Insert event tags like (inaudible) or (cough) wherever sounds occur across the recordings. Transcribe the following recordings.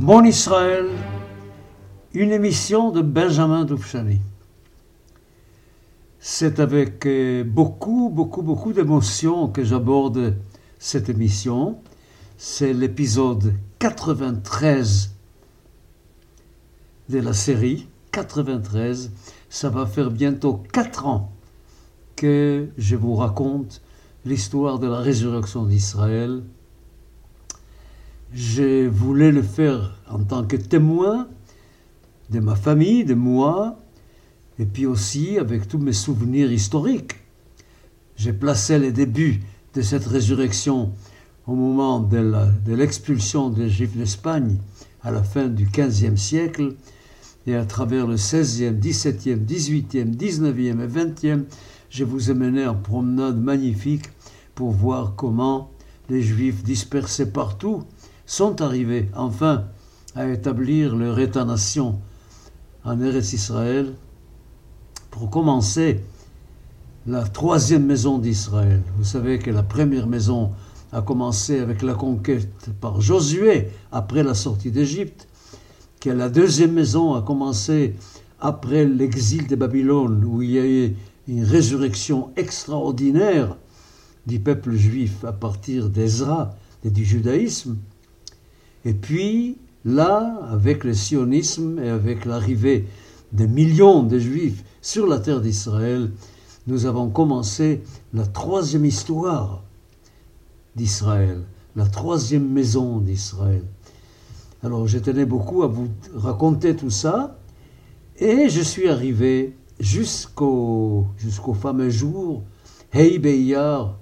Mon Israël, une émission de Benjamin Doufchani. C'est avec euh, beaucoup, beaucoup, beaucoup d'émotion que j'aborde cette émission. C'est l'épisode 93 de la série. 93. Ça va faire bientôt 4 ans que je vous raconte l'histoire de la résurrection d'Israël je voulais le faire en tant que témoin de ma famille, de moi, et puis aussi avec tous mes souvenirs historiques. J'ai placé les débuts de cette résurrection au moment de l'expulsion des Juifs d'Espagne à la fin du XVe siècle, et à travers le XVIe, XVIIe, XVIIIe, XIXe et XXe, je vous ai mené en promenade magnifique pour voir comment les Juifs dispersés partout sont arrivés enfin à établir leur État-nation en Eretz Israël pour commencer la troisième maison d'Israël. Vous savez que la première maison a commencé avec la conquête par Josué après la sortie d'Égypte, que la deuxième maison a commencé après l'exil de Babylone, où il y a eu une résurrection extraordinaire du peuple juif à partir d'Ezra et du judaïsme. Et puis, là, avec le sionisme et avec l'arrivée des millions de juifs sur la terre d'Israël, nous avons commencé la troisième histoire d'Israël, la troisième maison d'Israël. Alors, je tenais beaucoup à vous raconter tout ça, et je suis arrivé jusqu'au fameux jour, Hey Beyar,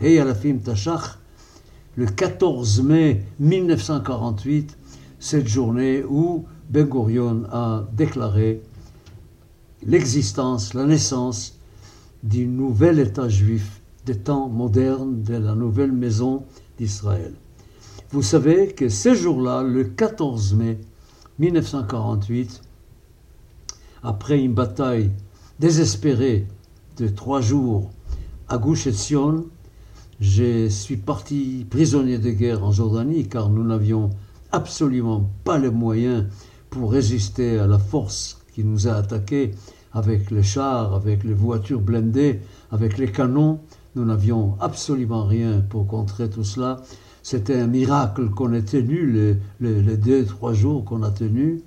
Hey Alafim Tashach, le 14 mai 1948, cette journée où Ben Gurion a déclaré l'existence, la naissance du nouvel État juif des temps modernes de la nouvelle maison d'Israël. Vous savez que ce jour-là, le 14 mai 1948, après une bataille désespérée de trois jours à Gush Etzion, je suis parti prisonnier de guerre en Jordanie car nous n'avions absolument pas les moyens pour résister à la force qui nous a attaqués avec les chars, avec les voitures blindées, avec les canons. Nous n'avions absolument rien pour contrer tout cela. C'était un miracle qu'on ait tenu les, deux, trois jours qu'on a tenu.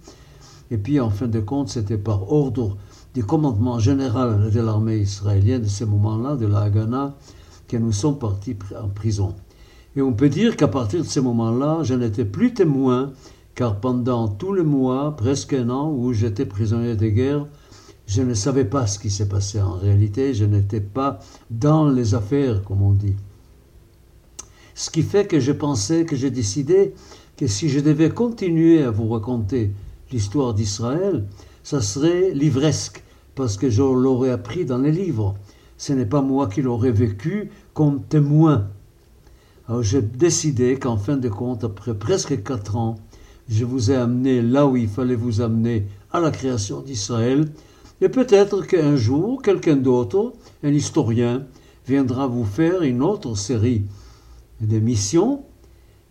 Et puis, en fin de compte, c'était par ordre du commandement général de l'armée israélienne de ce moment-là, de la Haganah, nous sommes partis en prison. Et on peut dire qu'à partir de ce moment-là, je n'étais plus témoin, car pendant tout le mois, presque un an, où j'étais prisonnier de guerre, je ne savais pas ce qui s'est passé en réalité, je n'étais pas dans les affaires, comme on dit. Ce qui fait que je pensais, que j'ai décidé que si je devais continuer à vous raconter l'histoire d'Israël, ça serait livresque, parce que je l'aurais appris dans les livres. Ce n'est pas moi qui l'aurais vécu, comme témoin. Alors j'ai décidé qu'en fin de compte, après presque quatre ans, je vous ai amené là où il fallait vous amener à la création d'Israël, et peut-être qu'un jour, quelqu'un d'autre, un historien, viendra vous faire une autre série d'émissions,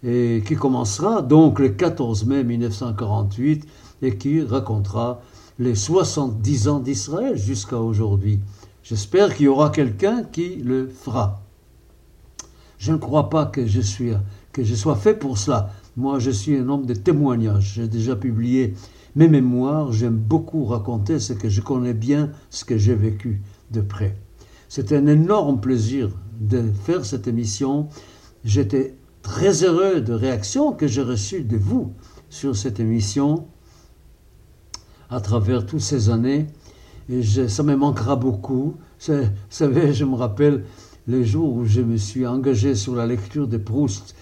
et qui commencera donc le 14 mai 1948, et qui racontera les 70 ans d'Israël jusqu'à aujourd'hui. J'espère qu'il y aura quelqu'un qui le fera. Je ne crois pas que je, sois fait pour cela. Moi, je suis un homme de témoignage. J'ai déjà publié mes mémoires. J'aime beaucoup raconter ce que je connais bien, ce que j'ai vécu de près. C'est un énorme plaisir de faire cette émission. J'étais très heureux de réactions que j'ai reçues de vous sur cette émission à travers toutes ces années. Et ça me manquera beaucoup. Vous savez, je me rappelle les jours où je me suis engagé sur la lecture de Proust,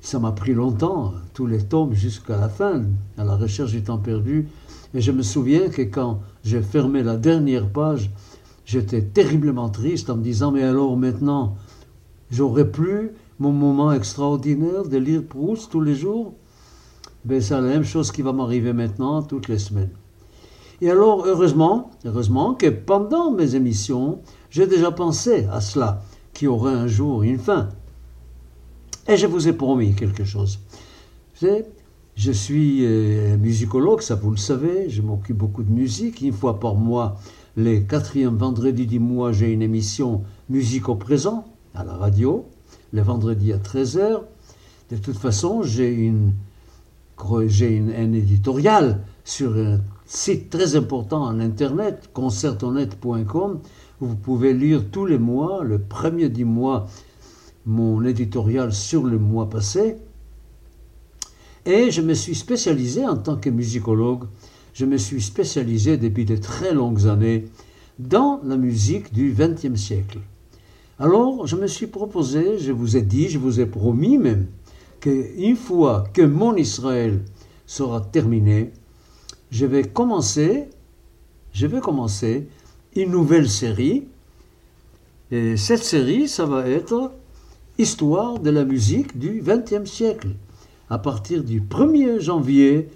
ça m'a pris longtemps, tous les tomes jusqu'à la fin, à la recherche du temps perdu. Et je me souviens que quand j'ai fermé la dernière page, j'étais terriblement triste en me disant, mais alors maintenant, j'aurai plus mon moment extraordinaire de lire Proust tous les jours? Ben, C'est la même chose qui va m'arriver maintenant toutes les semaines. Et alors, heureusement, heureusement que pendant mes émissions, j'ai déjà pensé à cela qui aurait un jour une fin. Et je vous ai promis quelque chose. Je suis euh, musicologue, ça vous le savez, je m'occupe beaucoup de musique. Une fois par mois, les quatrièmes vendredis du mois, j'ai une émission Musique au présent à la radio, le vendredi à 13h. De toute façon, j'ai une, j'ai un éditorial sur un site très important en Internet, concertonet.com, vous pouvez lire tous les mois, le premier du mois, mon éditorial sur le mois passé. Et je me suis spécialisé en tant que musicologue, je me suis spécialisé depuis de très longues années dans la musique du XXe siècle. Alors, je me suis proposé, je vous ai dit, je vous ai promis même, qu'une fois que mon Israël sera terminé, je vais commencer, je vais commencer une nouvelle série. Et cette série, ça va être Histoire de la musique du XXe siècle à partir du 1er janvier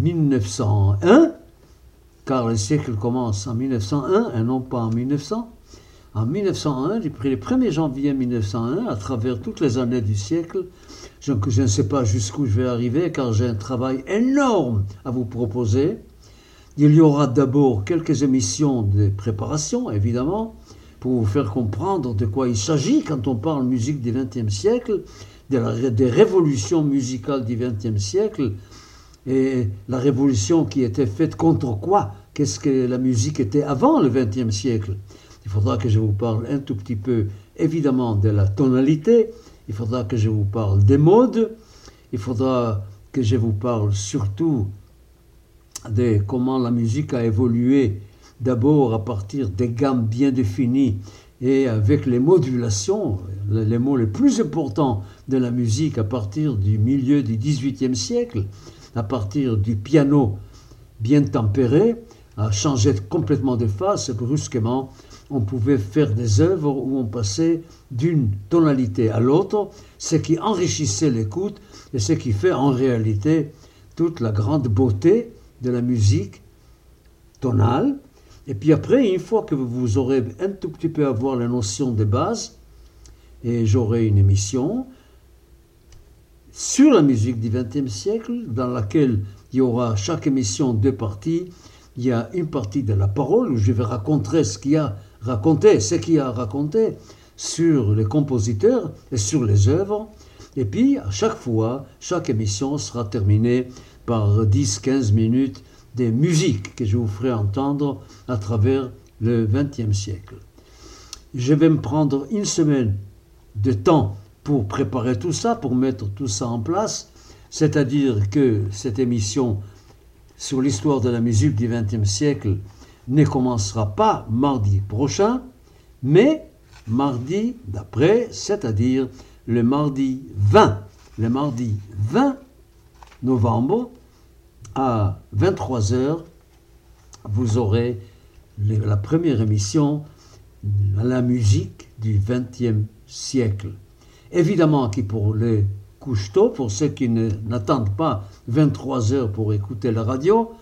1901, car le siècle commence en 1901 et non pas en 1900. En 1901, depuis le 1er janvier 1901, à travers toutes les années du siècle, je, je ne sais pas jusqu'où je vais arriver, car j'ai un travail énorme à vous proposer. Il y aura d'abord quelques émissions de préparation, évidemment, pour vous faire comprendre de quoi il s'agit quand on parle musique du XXe siècle, des révolutions musicales du XXe siècle et la révolution qui était faite contre quoi? Qu'est-ce que la musique était avant le XXe siècle? Il faudra que je vous parle un tout petit peu, évidemment, de la tonalité. Il faudra que je vous parle des modes. Il faudra que je vous parle surtout de comment la musique a évolué d'abord à partir des gammes bien définies et avec les modulations, les mots les plus importants de la musique à partir du milieu du XVIIIe siècle, à partir du piano bien tempéré, a changé complètement de face brusquement on pouvait faire des œuvres où on passait d'une tonalité à l'autre, ce qui enrichissait l'écoute et ce qui fait en réalité toute la grande beauté de la musique tonale et puis après, une fois que vous aurez un tout petit peu avoir la notion de base, et j'aurai une émission sur la musique du XXe siècle, dans laquelle il y aura chaque émission deux parties. Il y a une partie de la parole où je vais raconter ce qu'il a raconté, ce qu'il a raconté sur les compositeurs et sur les œuvres. Et puis, à chaque fois, chaque émission sera terminée par 10-15 minutes des musiques que je vous ferai entendre à travers le XXe siècle. Je vais me prendre une semaine de temps pour préparer tout ça, pour mettre tout ça en place, c'est-à-dire que cette émission sur l'histoire de la musique du XXe siècle ne commencera pas mardi prochain, mais mardi d'après, c'est-à-dire le mardi 20, le mardi 20 novembre à 23h, vous aurez la première émission, la musique du XXe siècle. Évidemment, qui pour les pour ceux qui n'attendent pas 23 heures pour écouter la radio,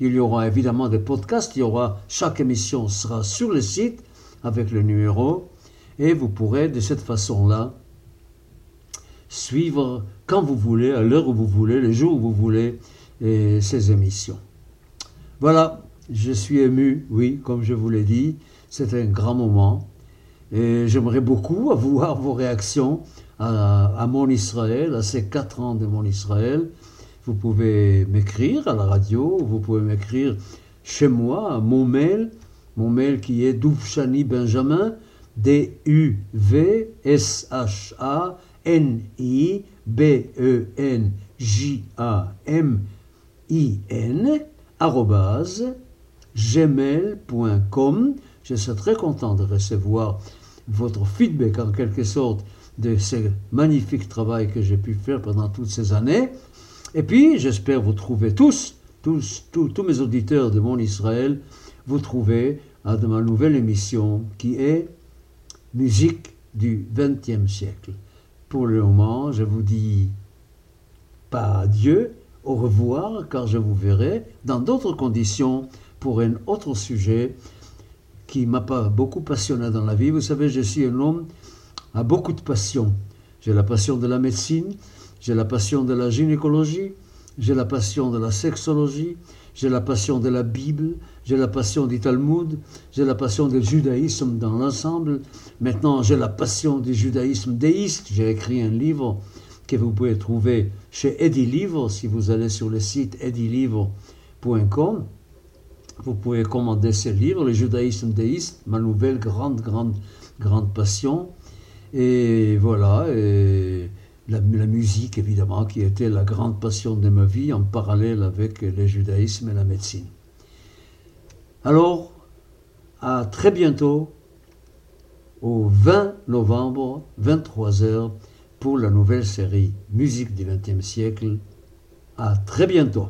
il y aura évidemment des podcasts, il y aura, chaque émission sera sur le site avec le numéro, et vous pourrez de cette façon-là suivre quand vous voulez, à l'heure où vous voulez, le jour où vous voulez, ces émissions. Voilà, je suis ému, oui, comme je vous l'ai dit, c'est un grand moment. Et j'aimerais beaucoup (laughs) avoir vos réactions à, mon Israël, à ces quatre ans de mon Israël. Vous pouvez m'écrire à la radio, vous pouvez m'écrire chez moi, à mon mail, mon mail qui est Doufchani Benjamin, D-U-V-S-H-A-N-I-B-E-N-J-A-M in@gmail.com. Je serai très content de recevoir votre feedback en quelque sorte de ce magnifique travail que j'ai pu faire pendant toutes ces années. Et puis, j'espère vous trouver tous, tous, tous, tous mes auditeurs de mon Israël, vous trouver à ma nouvelle émission qui est Musique du XXe siècle. Pour le moment, je vous dis pas adieu, au revoir, car je vous verrai dans d'autres conditions pour un autre sujet qui m'a pas beaucoup passionné dans la vie. Vous savez, je suis un homme à beaucoup de passions. J'ai la passion de la médecine, j'ai la passion de la gynécologie, j'ai la passion de la sexologie, j'ai la passion de la Bible, j'ai la passion du Talmud, j'ai la passion du judaïsme dans l'ensemble. Maintenant, j'ai la passion du judaïsme déiste. J'ai écrit un livre que vous pouvez trouver chez Eddie Livre si vous allez sur le site eddylivre.com. Vous pouvez commander ce livre, Le judaïsme déiste, ma nouvelle grande, grande, grande passion. Et voilà, et la, musique évidemment, qui était la grande passion de ma vie en parallèle avec le judaïsme et la médecine. Alors, à très bientôt, au 20 novembre, 23h, pour la nouvelle série Musique du XXe siècle. À très bientôt.